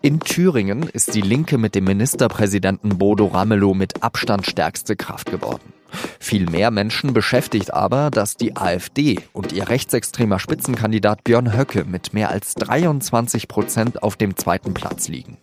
In Thüringen ist die Linke mit dem Ministerpräsidenten Bodo Ramelow mit Abstand stärkste Kraft geworden. Viel mehr Menschen beschäftigt aber, dass die AfD und ihr rechtsextremer Spitzenkandidat Björn Höcke mit mehr als 23 Prozent auf dem zweiten Platz liegen.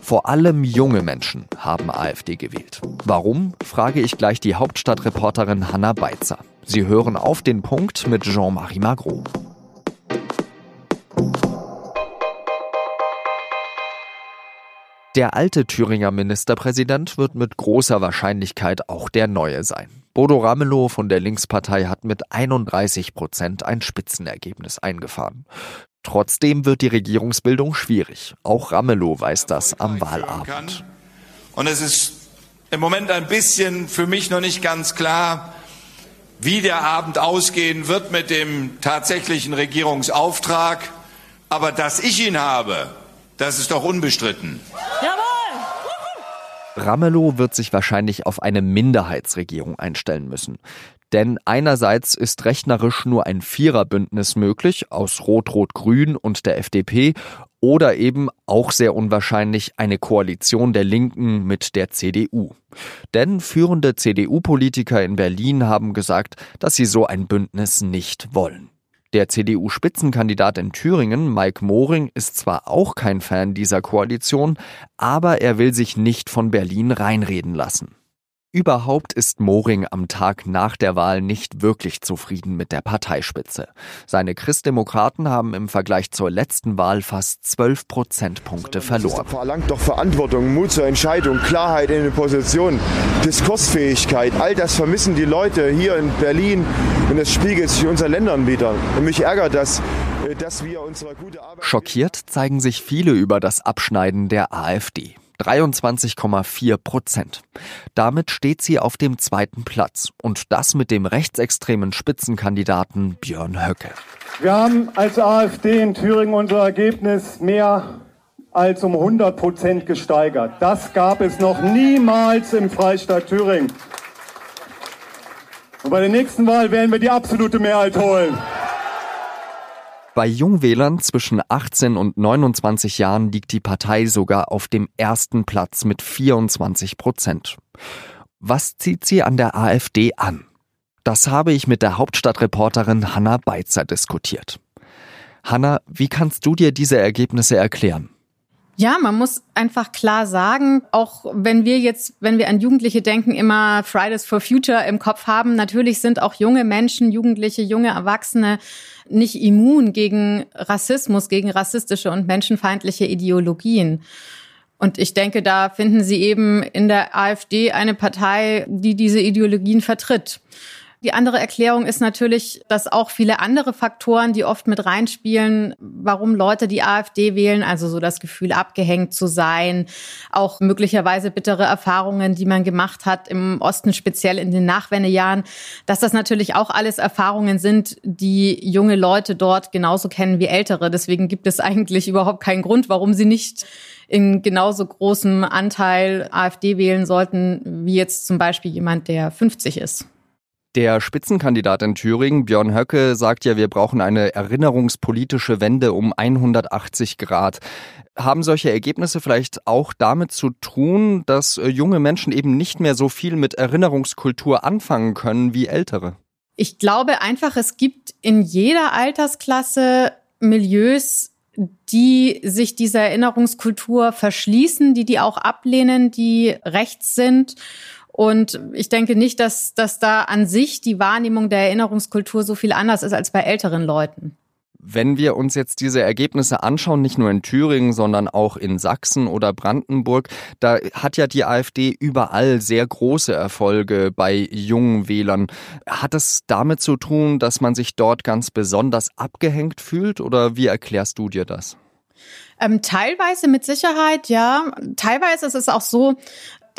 Vor allem junge Menschen haben AfD gewählt. Warum, frage ich gleich die Hauptstadtreporterin Hanna Beitzer. Sie hören auf den Punkt mit Jean-Marie Magro. Der alte Thüringer Ministerpräsident wird mit großer Wahrscheinlichkeit auch der neue sein. Bodo Ramelow von der Linkspartei hat mit 31 Prozent ein Spitzenergebnis eingefahren. Trotzdem wird die Regierungsbildung schwierig. Auch Ramelow weiß das am Wahlabend. Und es ist im Moment ein bisschen für mich noch nicht ganz klar, wie der Abend ausgehen wird mit dem tatsächlichen Regierungsauftrag. Aber dass ich ihn habe, das ist doch unbestritten. Ramelow wird sich wahrscheinlich auf eine Minderheitsregierung einstellen müssen. Denn einerseits ist rechnerisch nur ein Viererbündnis möglich aus Rot-Rot-Grün und der FDP oder eben auch sehr unwahrscheinlich eine Koalition der Linken mit der CDU. Denn führende CDU-Politiker in Berlin haben gesagt, dass sie so ein Bündnis nicht wollen. Der CDU-Spitzenkandidat in Thüringen, Mike Moring, ist zwar auch kein Fan dieser Koalition, aber er will sich nicht von Berlin reinreden lassen. Überhaupt ist Moring am Tag nach der Wahl nicht wirklich zufrieden mit der Parteispitze. Seine Christdemokraten haben im Vergleich zur letzten Wahl fast 12 Prozentpunkte verloren. Das verlangt doch Verantwortung, Mut zur Entscheidung, Klarheit in den Positionen, Diskursfähigkeit. All das vermissen die Leute hier in Berlin und es spiegelt sich in unseren Ländern wieder. Und mich ärgert das, äh, dass wir unsere gute Arbeit... Schockiert zeigen sich viele über das Abschneiden der AfD. 23,4 Prozent. Damit steht sie auf dem zweiten Platz und das mit dem rechtsextremen Spitzenkandidaten Björn Höcke. Wir haben als AfD in Thüringen unser Ergebnis mehr als um 100 Prozent gesteigert. Das gab es noch niemals im Freistaat Thüringen. Und bei der nächsten Wahl werden wir die absolute Mehrheit holen. Bei Jungwählern zwischen 18 und 29 Jahren liegt die Partei sogar auf dem ersten Platz mit 24 Prozent. Was zieht sie an der AfD an? Das habe ich mit der Hauptstadtreporterin Hanna Beitzer diskutiert. Hanna, wie kannst du dir diese Ergebnisse erklären? Ja, man muss einfach klar sagen, auch wenn wir jetzt, wenn wir an Jugendliche denken, immer Fridays for Future im Kopf haben, natürlich sind auch junge Menschen, Jugendliche, junge Erwachsene nicht immun gegen Rassismus, gegen rassistische und menschenfeindliche Ideologien. Und ich denke, da finden Sie eben in der AfD eine Partei, die diese Ideologien vertritt. Die andere Erklärung ist natürlich, dass auch viele andere Faktoren, die oft mit reinspielen, warum Leute die AfD wählen, also so das Gefühl, abgehängt zu sein, auch möglicherweise bittere Erfahrungen, die man gemacht hat im Osten, speziell in den Nachwendejahren, dass das natürlich auch alles Erfahrungen sind, die junge Leute dort genauso kennen wie ältere. Deswegen gibt es eigentlich überhaupt keinen Grund, warum sie nicht in genauso großem Anteil AfD wählen sollten, wie jetzt zum Beispiel jemand, der 50 ist. Der Spitzenkandidat in Thüringen, Björn Höcke, sagt ja, wir brauchen eine erinnerungspolitische Wende um 180 Grad. Haben solche Ergebnisse vielleicht auch damit zu tun, dass äh, junge Menschen eben nicht mehr so viel mit Erinnerungskultur anfangen können wie ältere? Ich glaube einfach, es gibt in jeder Altersklasse Milieus, die sich dieser Erinnerungskultur verschließen, die die auch ablehnen, die rechts sind und ich denke nicht, dass, dass da an sich die Wahrnehmung der Erinnerungskultur so viel anders ist als bei älteren Leuten. Wenn wir uns jetzt diese Ergebnisse anschauen, nicht nur in Thüringen, sondern auch in Sachsen oder Brandenburg, da hat ja die AfD überall sehr große Erfolge bei jungen Wählern. Hat es damit zu tun, dass man sich dort ganz besonders abgehängt fühlt oder wie erklärst du dir das? Ähm, teilweise mit Sicherheit, ja. Teilweise ist es auch so,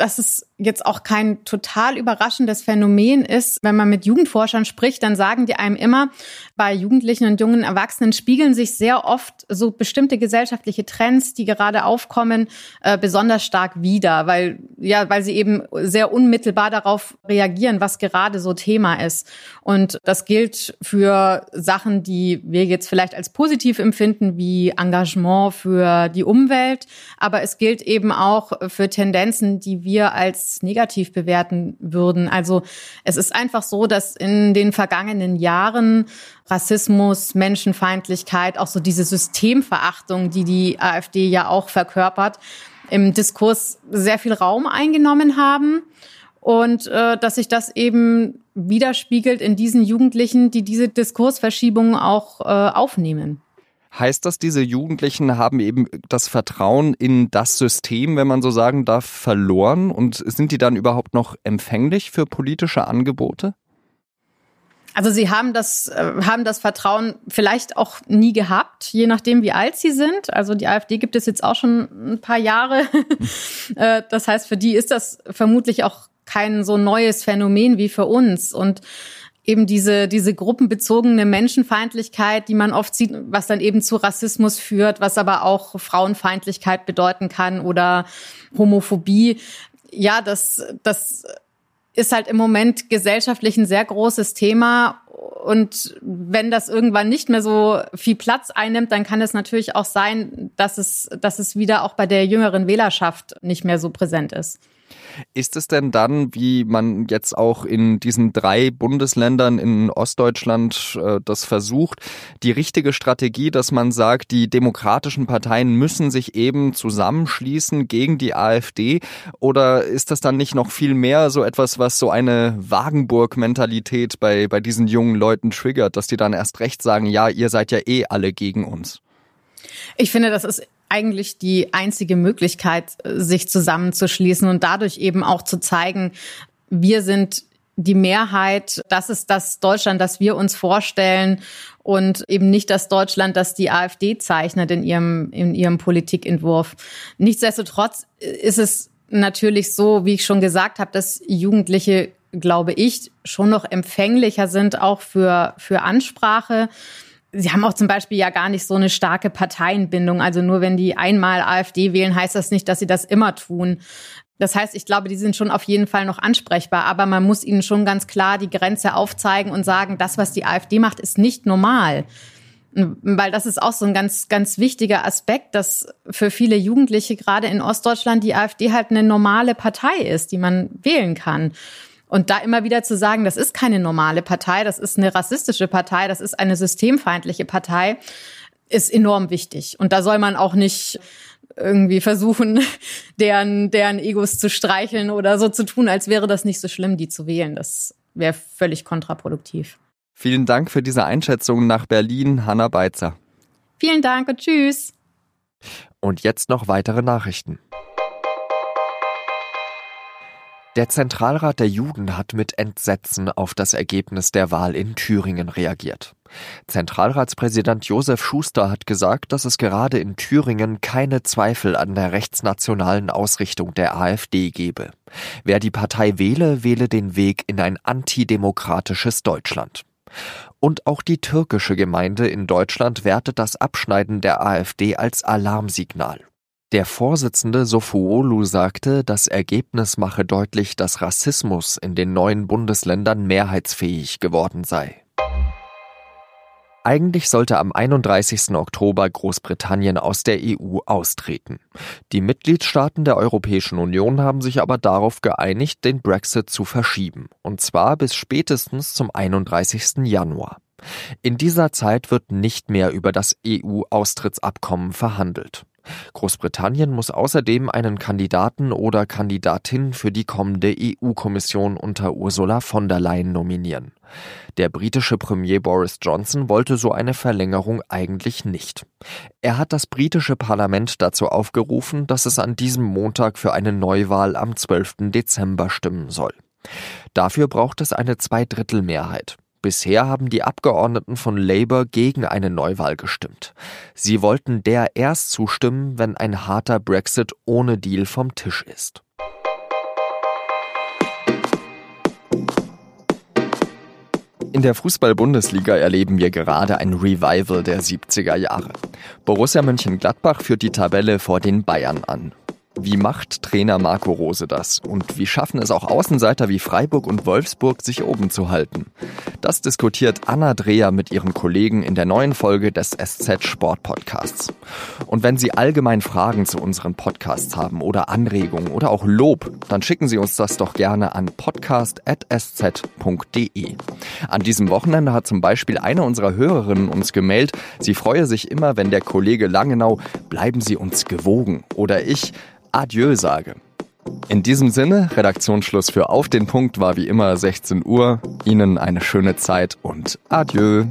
dass es jetzt auch kein total überraschendes Phänomen ist. Wenn man mit Jugendforschern spricht, dann sagen die einem immer, bei Jugendlichen und jungen Erwachsenen spiegeln sich sehr oft so bestimmte gesellschaftliche Trends, die gerade aufkommen, äh, besonders stark wider, weil ja, weil sie eben sehr unmittelbar darauf reagieren, was gerade so Thema ist. Und das gilt für Sachen, die wir jetzt vielleicht als positiv empfinden, wie Engagement für die Umwelt, aber es gilt eben auch für Tendenzen, die wir als negativ bewerten würden. Also es ist einfach so, dass in den vergangenen Jahren Rassismus, Menschenfeindlichkeit, auch so diese Systemverachtung, die die AfD ja auch verkörpert, im Diskurs sehr viel Raum eingenommen haben und äh, dass sich das eben widerspiegelt in diesen Jugendlichen, die diese Diskursverschiebungen auch äh, aufnehmen. Heißt das, diese Jugendlichen haben eben das Vertrauen in das System, wenn man so sagen darf, verloren? Und sind die dann überhaupt noch empfänglich für politische Angebote? Also sie haben das, äh, haben das Vertrauen vielleicht auch nie gehabt, je nachdem, wie alt sie sind. Also die AfD gibt es jetzt auch schon ein paar Jahre. Äh, das heißt, für die ist das vermutlich auch kein so neues Phänomen wie für uns. Und eben diese, diese gruppenbezogene Menschenfeindlichkeit, die man oft sieht, was dann eben zu Rassismus führt, was aber auch Frauenfeindlichkeit bedeuten kann oder Homophobie. Ja, das, das ist halt im Moment gesellschaftlich ein sehr großes Thema. Und wenn das irgendwann nicht mehr so viel Platz einnimmt, dann kann es natürlich auch sein, dass es, dass es wieder auch bei der jüngeren Wählerschaft nicht mehr so präsent ist. Ist es denn dann, wie man jetzt auch in diesen drei Bundesländern in Ostdeutschland äh, das versucht, die richtige Strategie, dass man sagt, die demokratischen Parteien müssen sich eben zusammenschließen gegen die AfD? Oder ist das dann nicht noch viel mehr so etwas, was so eine Wagenburg-Mentalität bei, bei diesen jungen Leuten triggert, dass die dann erst recht sagen, ja, ihr seid ja eh alle gegen uns? Ich finde, das ist eigentlich die einzige Möglichkeit, sich zusammenzuschließen und dadurch eben auch zu zeigen, wir sind die Mehrheit, das ist das Deutschland, das wir uns vorstellen und eben nicht das Deutschland, das die AfD zeichnet in ihrem, in ihrem Politikentwurf. Nichtsdestotrotz ist es natürlich so, wie ich schon gesagt habe, dass Jugendliche, glaube ich, schon noch empfänglicher sind auch für, für Ansprache. Sie haben auch zum Beispiel ja gar nicht so eine starke Parteienbindung. Also nur wenn die einmal AfD wählen, heißt das nicht, dass sie das immer tun. Das heißt, ich glaube, die sind schon auf jeden Fall noch ansprechbar, aber man muss ihnen schon ganz klar die Grenze aufzeigen und sagen, das, was die AfD macht, ist nicht normal. Weil das ist auch so ein ganz, ganz wichtiger Aspekt, dass für viele Jugendliche gerade in Ostdeutschland die AfD halt eine normale Partei ist, die man wählen kann. Und da immer wieder zu sagen, das ist keine normale Partei, das ist eine rassistische Partei, das ist eine systemfeindliche Partei, ist enorm wichtig. Und da soll man auch nicht irgendwie versuchen, deren, deren Egos zu streicheln oder so zu tun, als wäre das nicht so schlimm, die zu wählen. Das wäre völlig kontraproduktiv. Vielen Dank für diese Einschätzung nach Berlin, Hanna Beitzer. Vielen Dank und tschüss. Und jetzt noch weitere Nachrichten. Der Zentralrat der Juden hat mit Entsetzen auf das Ergebnis der Wahl in Thüringen reagiert. Zentralratspräsident Josef Schuster hat gesagt, dass es gerade in Thüringen keine Zweifel an der rechtsnationalen Ausrichtung der AfD gebe. Wer die Partei wähle, wähle den Weg in ein antidemokratisches Deutschland. Und auch die türkische Gemeinde in Deutschland wertet das Abschneiden der AfD als Alarmsignal. Der Vorsitzende Sofuolu sagte, das Ergebnis mache deutlich, dass Rassismus in den neuen Bundesländern mehrheitsfähig geworden sei. Eigentlich sollte am 31. Oktober Großbritannien aus der EU austreten. Die Mitgliedstaaten der Europäischen Union haben sich aber darauf geeinigt, den Brexit zu verschieben, und zwar bis spätestens zum 31. Januar. In dieser Zeit wird nicht mehr über das EU-Austrittsabkommen verhandelt. Großbritannien muss außerdem einen Kandidaten oder Kandidatin für die kommende EU-Kommission unter Ursula von der Leyen nominieren. Der britische Premier Boris Johnson wollte so eine Verlängerung eigentlich nicht. Er hat das britische Parlament dazu aufgerufen, dass es an diesem Montag für eine Neuwahl am 12. Dezember stimmen soll. Dafür braucht es eine Zweidrittelmehrheit. Bisher haben die Abgeordneten von Labour gegen eine Neuwahl gestimmt. Sie wollten der erst zustimmen, wenn ein harter Brexit ohne Deal vom Tisch ist. In der Fußball-Bundesliga erleben wir gerade ein Revival der 70er Jahre. Borussia Mönchengladbach führt die Tabelle vor den Bayern an. Wie macht Trainer Marco Rose das? Und wie schaffen es auch Außenseiter wie Freiburg und Wolfsburg, sich oben zu halten? Das diskutiert Anna Dreher mit ihren Kollegen in der neuen Folge des SZ Sport Podcasts. Und wenn Sie allgemein Fragen zu unseren Podcasts haben oder Anregungen oder auch Lob, dann schicken Sie uns das doch gerne an podcast.sz.de. An diesem Wochenende hat zum Beispiel eine unserer Hörerinnen uns gemeldet, sie freue sich immer, wenn der Kollege Langenau bleiben Sie uns gewogen oder ich Adieu sage. In diesem Sinne, Redaktionsschluss für Auf den Punkt war wie immer 16 Uhr. Ihnen eine schöne Zeit und Adieu.